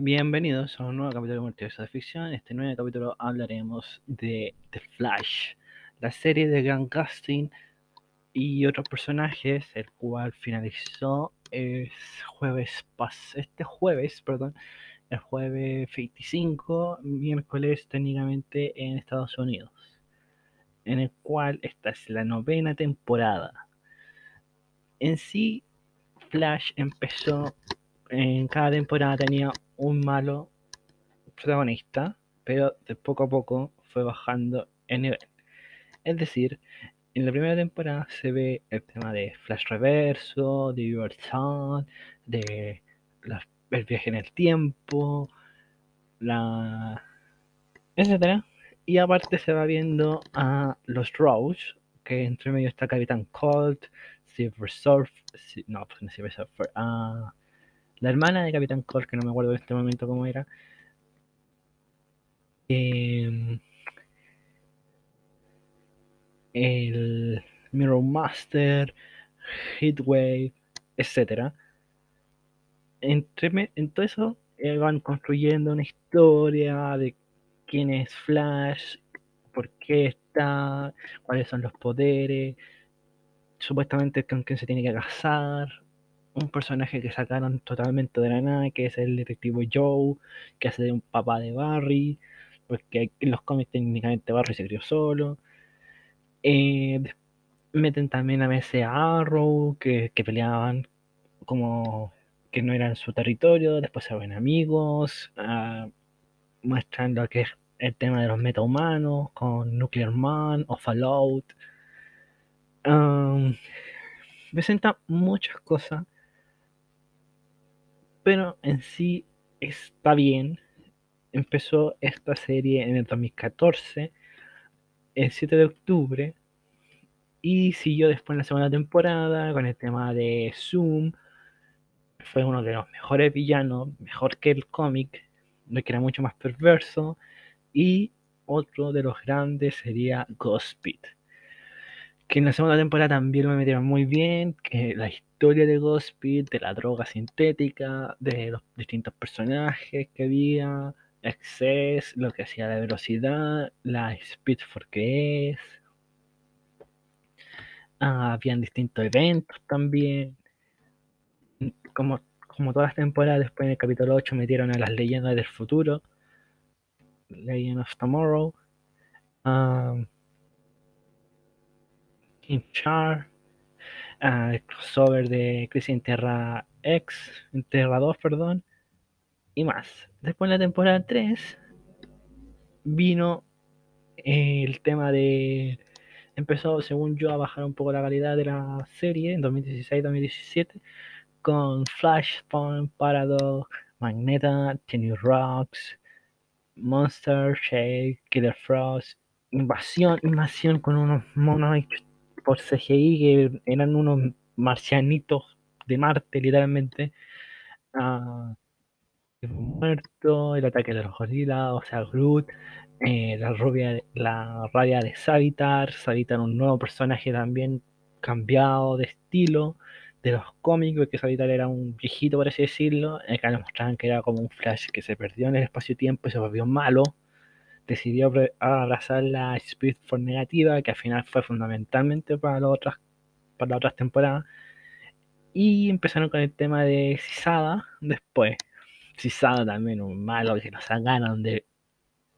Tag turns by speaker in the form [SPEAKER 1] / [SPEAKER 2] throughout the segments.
[SPEAKER 1] Bienvenidos a un nuevo capítulo de Multiverso de Ficción. En este nuevo capítulo hablaremos de The Flash, la serie de Grant Gustin y otros personajes, el cual finalizó el jueves este jueves, perdón, el jueves 25, miércoles técnicamente en Estados Unidos, en el cual esta es la novena temporada. En sí, Flash empezó en cada temporada tenía un malo protagonista, pero de poco a poco fue bajando el nivel. Es decir, en la primera temporada se ve el tema de Flash Reverso, de Libertad, de el viaje en el tiempo, la etcétera. Y aparte se va viendo a los Rose, que entre medio está Capitán Colt, Silver Surf, no, pues no Silver Surfer, a la hermana de Capitán Colt, que no me acuerdo en este momento cómo era. Em, el Mirror Master, Heatwave, etc. Entre, en todo eso eh, van construyendo una historia de quién es Flash, por qué está, cuáles son los poderes, supuestamente con quién se tiene que casar, un personaje que sacaron totalmente de la nada, que es el detective Joe, que hace de un papá de Barry, porque en los cómics técnicamente Barry se crió solo. Eh, meten también a veces a Arrow, que, peleaban como que no eran su territorio, después se ven amigos, uh, muestran lo que es el tema de los metahumanos con Nuclear Man o Fallout. Um, presenta muchas cosas pero en sí está bien. Empezó esta serie en el 2014, el 7 de octubre, y siguió después en la segunda temporada con el tema de Zoom. Fue uno de los mejores villanos, mejor que el cómic, que era mucho más perverso. Y otro de los grandes sería Ghost que en la segunda temporada también lo metieron muy bien, que la historia de Gospel, de la droga sintética, de los distintos personajes que había, Access, lo que hacía la velocidad, la Speed for que es. Ah, habían distintos eventos también. Como, como todas las temporadas, después en el capítulo 8 metieron a las leyendas del futuro. Legend of Tomorrow. Ah, King Char, uh, el crossover de Crisis en Terra X, en Terra 2, perdón, y más. Después en la temporada 3 vino el tema de empezó, según yo, a bajar un poco la calidad de la serie en 2016-2017 con Flashpoint, Paradox, Magneta, Tenny Rocks, Monster, Shake, Killer Frost, Invasión, Invasión con unos monos por CGI, que eran unos marcianitos de Marte, literalmente. Uh, muerto, el ataque de los gorilas, o sea, Groot, eh, la rubia, la raya de Savitar, Savitar un nuevo personaje también cambiado de estilo de los cómics, que Savitar era un viejito, por así decirlo, acá nos mostraban que era como un Flash que se perdió en el espacio-tiempo y se volvió malo decidió abrazar la Speed for negativa, que al final fue fundamentalmente para las otras, para las otras temporadas. Y empezaron con el tema de Cisada después. Cisada también, un malo que nos sacaron de,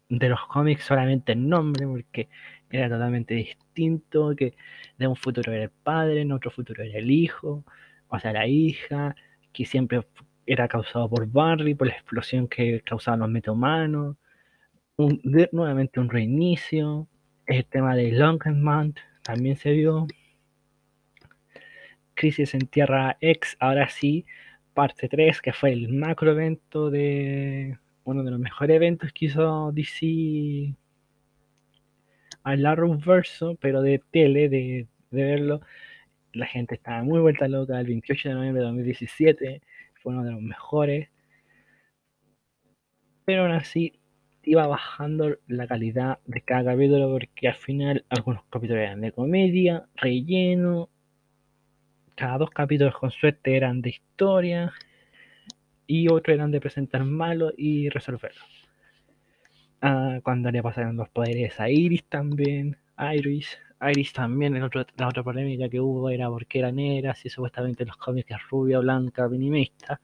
[SPEAKER 1] de los cómics solamente el nombre, porque era totalmente distinto, que de un futuro era el padre, en otro futuro era el hijo, o sea, la hija, que siempre era causado por Barry, por la explosión que causaban los metahumanos nuevamente un reinicio. El tema de Longman también se vio. Crisis en Tierra X, ahora sí, parte 3, que fue el macro evento de uno de los mejores eventos que hizo DC al verso, pero de tele, de, de verlo. La gente estaba muy vuelta loca. El 28 de noviembre de 2017 fue uno de los mejores. Pero aún así, iba bajando la calidad de cada capítulo porque al final algunos capítulos eran de comedia, relleno, cada dos capítulos con suerte eran de historia y otros eran de presentar malo y resolverlo. Ah, cuando le pasaron los poderes a Iris también, Iris, Iris también, la otra polémica que hubo era porque era negra, si supuestamente los cómics es rubia, blanca, minimista.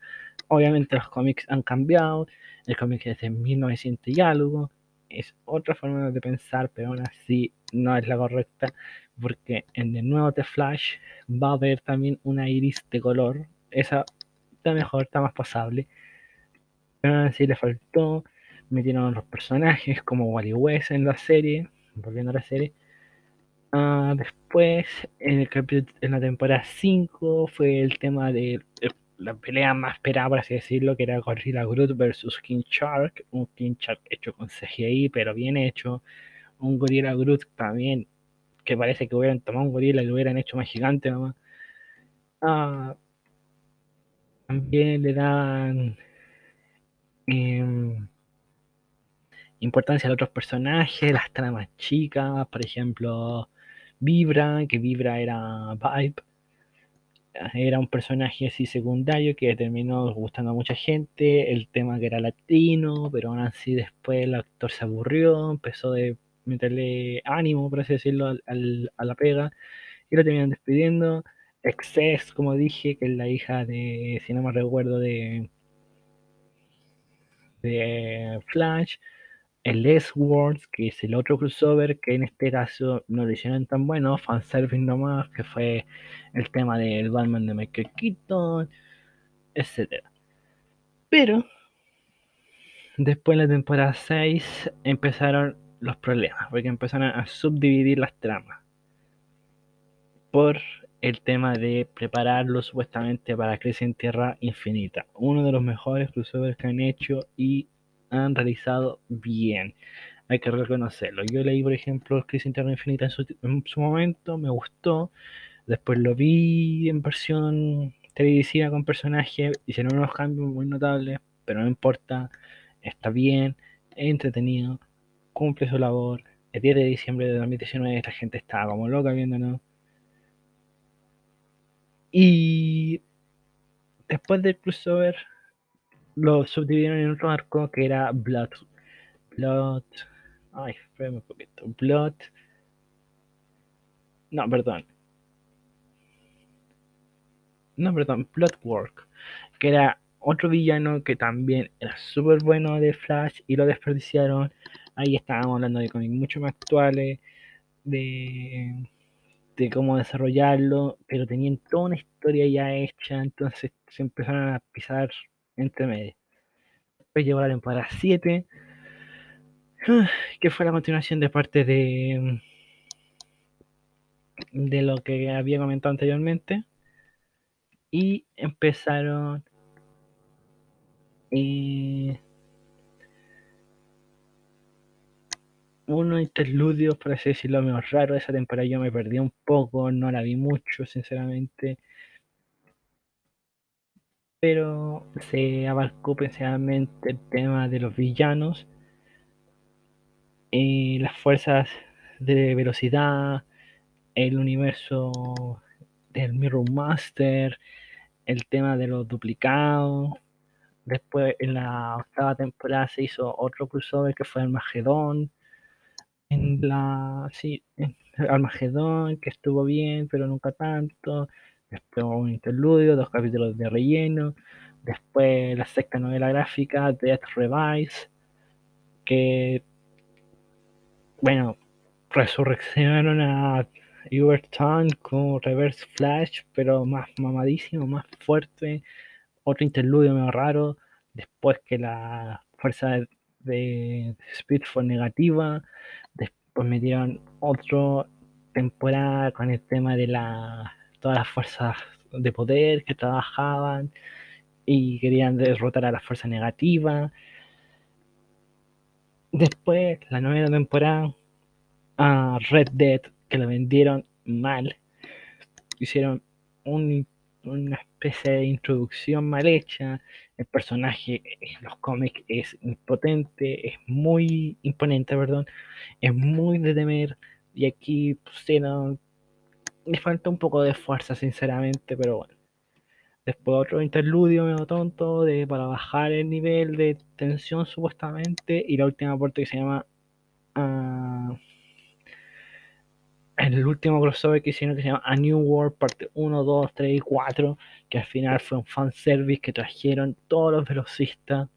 [SPEAKER 1] Obviamente los cómics han cambiado, el cómic es de 1900 y algo, es otra forma de pensar, pero aún así no es la correcta, porque en el nuevo The Flash va a haber también una iris de color, esa está mejor, está más pasable, pero aún así le faltó, metieron los personajes como Wally West en la serie, volviendo a la serie, Ah, después, en, el en la temporada 5, fue el tema de la pelea más esperada, por así decirlo, que era Gorilla Groot versus King Shark. Un King Shark hecho con CGI, pero bien hecho. Un Gorilla Groot también, que parece que hubieran tomado un gorila y lo hubieran hecho más gigante nomás. Ah, también le dan em, importancia a otros personajes, las tramas chicas, por ejemplo, Vibra, que Vibra era Vibe, era un personaje así secundario que terminó gustando a mucha gente, el tema que era latino, pero aún así después el actor se aburrió, empezó de meterle ánimo, por así decirlo, al, a la pega, y lo terminan despidiendo. Excess, como dije, que es la hija de, si no me recuerdo, de, de Flash, el S-Words, que es el otro crossover, que en este caso no lo hicieron tan bueno, fanservice nomás, que fue el tema del Batman de Michael Keaton, etc. Pero, después de la temporada 6, empezaron los problemas, porque empezaron a subdividir las tramas. Por el tema de prepararlo supuestamente para Crisis en Tierra Infinita. Uno de los mejores crossovers que han hecho y han realizado bien. Hay que reconocerlo. Yo leí, por ejemplo, Crisis Interna Infinita en su, momento, me gustó. Después lo vi en versión televisiva con personajes, hicieron unos cambios muy notables, pero no importa, está bien, entretenido, cumple su labor. El 10 de diciembre de 2019 esta gente estaba como loca viéndonos. Y después del crossover lo subdividieron en otro arco que era Blood. Blood. Ay, espérame un poquito. Blood. No, perdón. No, perdón. Bloodwork. Que era otro villano que también era súper bueno de Flash y lo desperdiciaron. Ahí estábamos hablando de cómics mucho más actuales. De, de cómo desarrollarlo. Pero tenían toda una historia ya hecha. Entonces se empezaron a pisar entre medio. Después llegó la temporada 7, que fue la continuación de parte de, de lo que había comentado anteriormente. Y empezaron eh, unos interludios, por así decirlo, menos raro. Esa temporada yo me perdí un poco, no la vi mucho, sinceramente pero se abarcó principalmente el tema de los villanos, y las fuerzas de velocidad, el universo del Mirror Master, el tema de los duplicados. Después en la octava temporada se hizo otro crossover que fue Armagedón. En la sí, Armagedón, que estuvo bien, pero nunca tanto después un interludio, dos capítulos de relleno, después la sexta novela gráfica, Death Revise, que, bueno, resurreccionaron a Uberton con Reverse Flash, pero más mamadísimo, más fuerte, otro interludio medio raro, después que la fuerza de, de Speed fue negativa, después metieron otro temporada con el tema de la todas las fuerzas de poder que trabajaban y querían derrotar a las fuerzas negativas. Después, la novena temporada, a Red Dead, que la vendieron mal, hicieron una especie de introducción mal hecha. El personaje en los cómics es impotente, es muy imponente, perdón, es muy de temer. Y aquí pusieron le falta un poco de fuerza, sinceramente, pero bueno. Después otro interludio medio tonto de, para bajar el nivel de tensión supuestamente. Y la última parte que se llama... Uh, el último crossover que hicieron que se llama A New World parte 1, 2, 3 y 4, que al final fue un fanservice que trajeron todos los velocistas,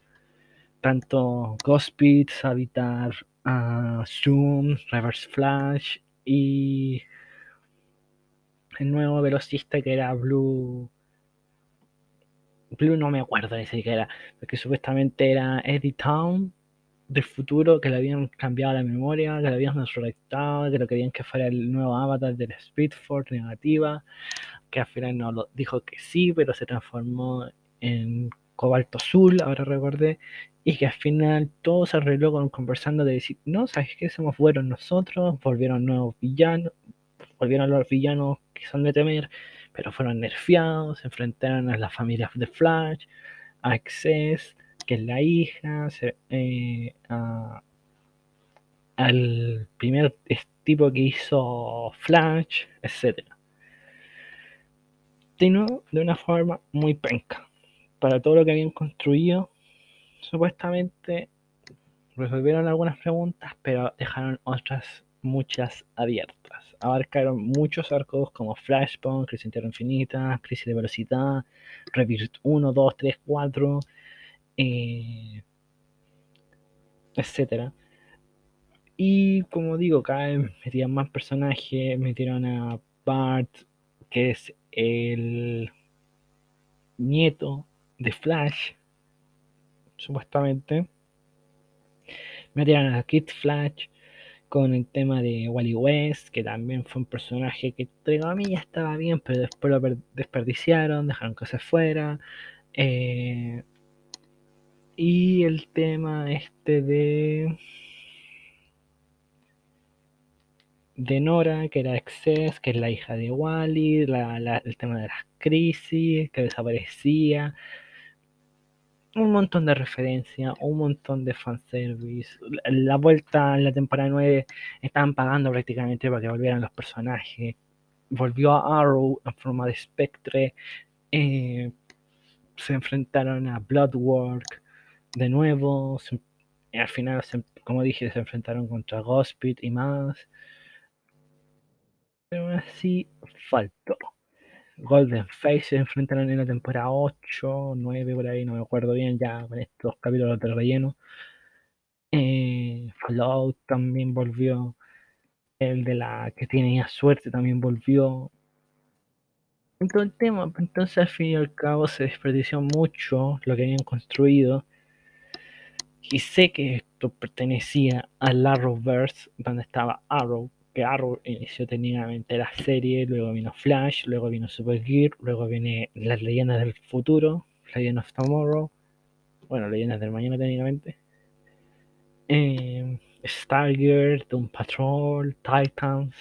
[SPEAKER 1] tanto Godspeed, Savitar, uh, Zoom, Reverse Flash y el nuevo velocista que era Blue. Blue no me acuerdo de ese que era, porque supuestamente era Eddie Town del futuro, que le habían cambiado la memoria, que le habían resurrectado, que lo querían que fuera el nuevo avatar del Speedforce negativa, que al final no lo dijo que sí, pero se transformó en cobalto azul, ahora recordé, y que al final todo se arregló con conversando de decir, no, ¿sabes qué? Somos buenos nosotros, volvieron nuevos villanos, volvieron los villanos que son de temer, pero fueron nerfeados, se enfrentaron a las familias de Flash, a Access, que es la hija, eh, al primer tipo que hizo Flash, etc. Sino de una forma muy penca. Para todo lo que habían construido, supuestamente resolvieron algunas preguntas, pero dejaron otras muchas abiertas. Abarcaron muchos arcos como Flashpoint, Crisis Interna Infinita, Crisis de Velocidad, Rebirth 1, 2, 3, 4, eh, etcétera. Y como digo, cada vez metían más personajes, metieron a Bart, que es el nieto de Flash, supuestamente. Metieron a Kid Flash con el tema de Wally West, que también fue un personaje que, mí ya estaba bien, pero después lo desperdiciaron, dejaron que se fuera. Eh, y el tema este de. de Nora, que era Excess, que es la hija de Wally, el tema de las crisis, que desaparecía. Un montón de referencias, un montón de fanservice. La vuelta en la temporada 9 estaban pagando prácticamente para que volvieran los personajes. Volvió a Arrow en forma de Spectre. Eh, se enfrentaron a Bloodwork de nuevo, al final, como dije, se enfrentaron contra Gospit y más. Pero así faltó. Golden Face se enfrentaron en la temporada 8, 9 por ahí, no me acuerdo bien ya con estos capítulos del relleno. Eh, también volvió. El de la que tenía suerte también volvió. Entonces, el tema, entonces al fin y al cabo se desperdició mucho lo que habían construido y sé que esto pertenecía al Arrowverse, donde estaba Arrow, Arrow inició técnicamente la serie, luego vino Flash, luego vino Supergear, luego viene Las Leyendas del Futuro, Legend of Tomorrow, bueno, Leyendas del Mañana técnicamente, eh, Stargirl, Doom Patrol, Titans,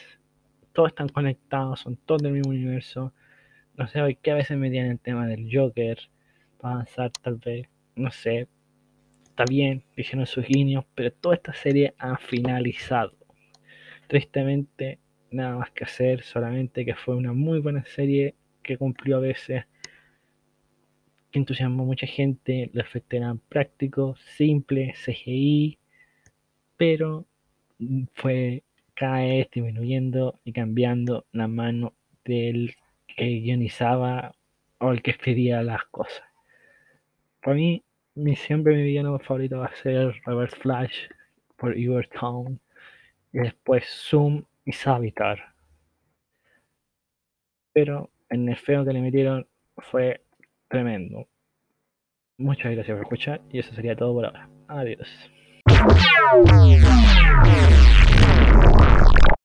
[SPEAKER 1] todos están conectados, son todos del mismo universo. No sé, hoy que a veces metían el tema del Joker para avanzar tal vez, no sé, está bien, dijeron sus guiños, pero toda esta serie ha finalizado. Tristemente, nada más que hacer, solamente que fue una muy buena serie que cumplió a veces, que entusiasmó a mucha gente, los efectos eran prácticos, simples, CGI, pero fue cada vez disminuyendo y cambiando la mano del que guionizaba o el que escribía las cosas. Para mí, mi, siempre mi villano favorito va a ser Reverse Flash por Town y después Zoom y Savitar. Pero el feo que le metieron fue tremendo. Muchas gracias por escuchar y eso sería todo por ahora. Adiós.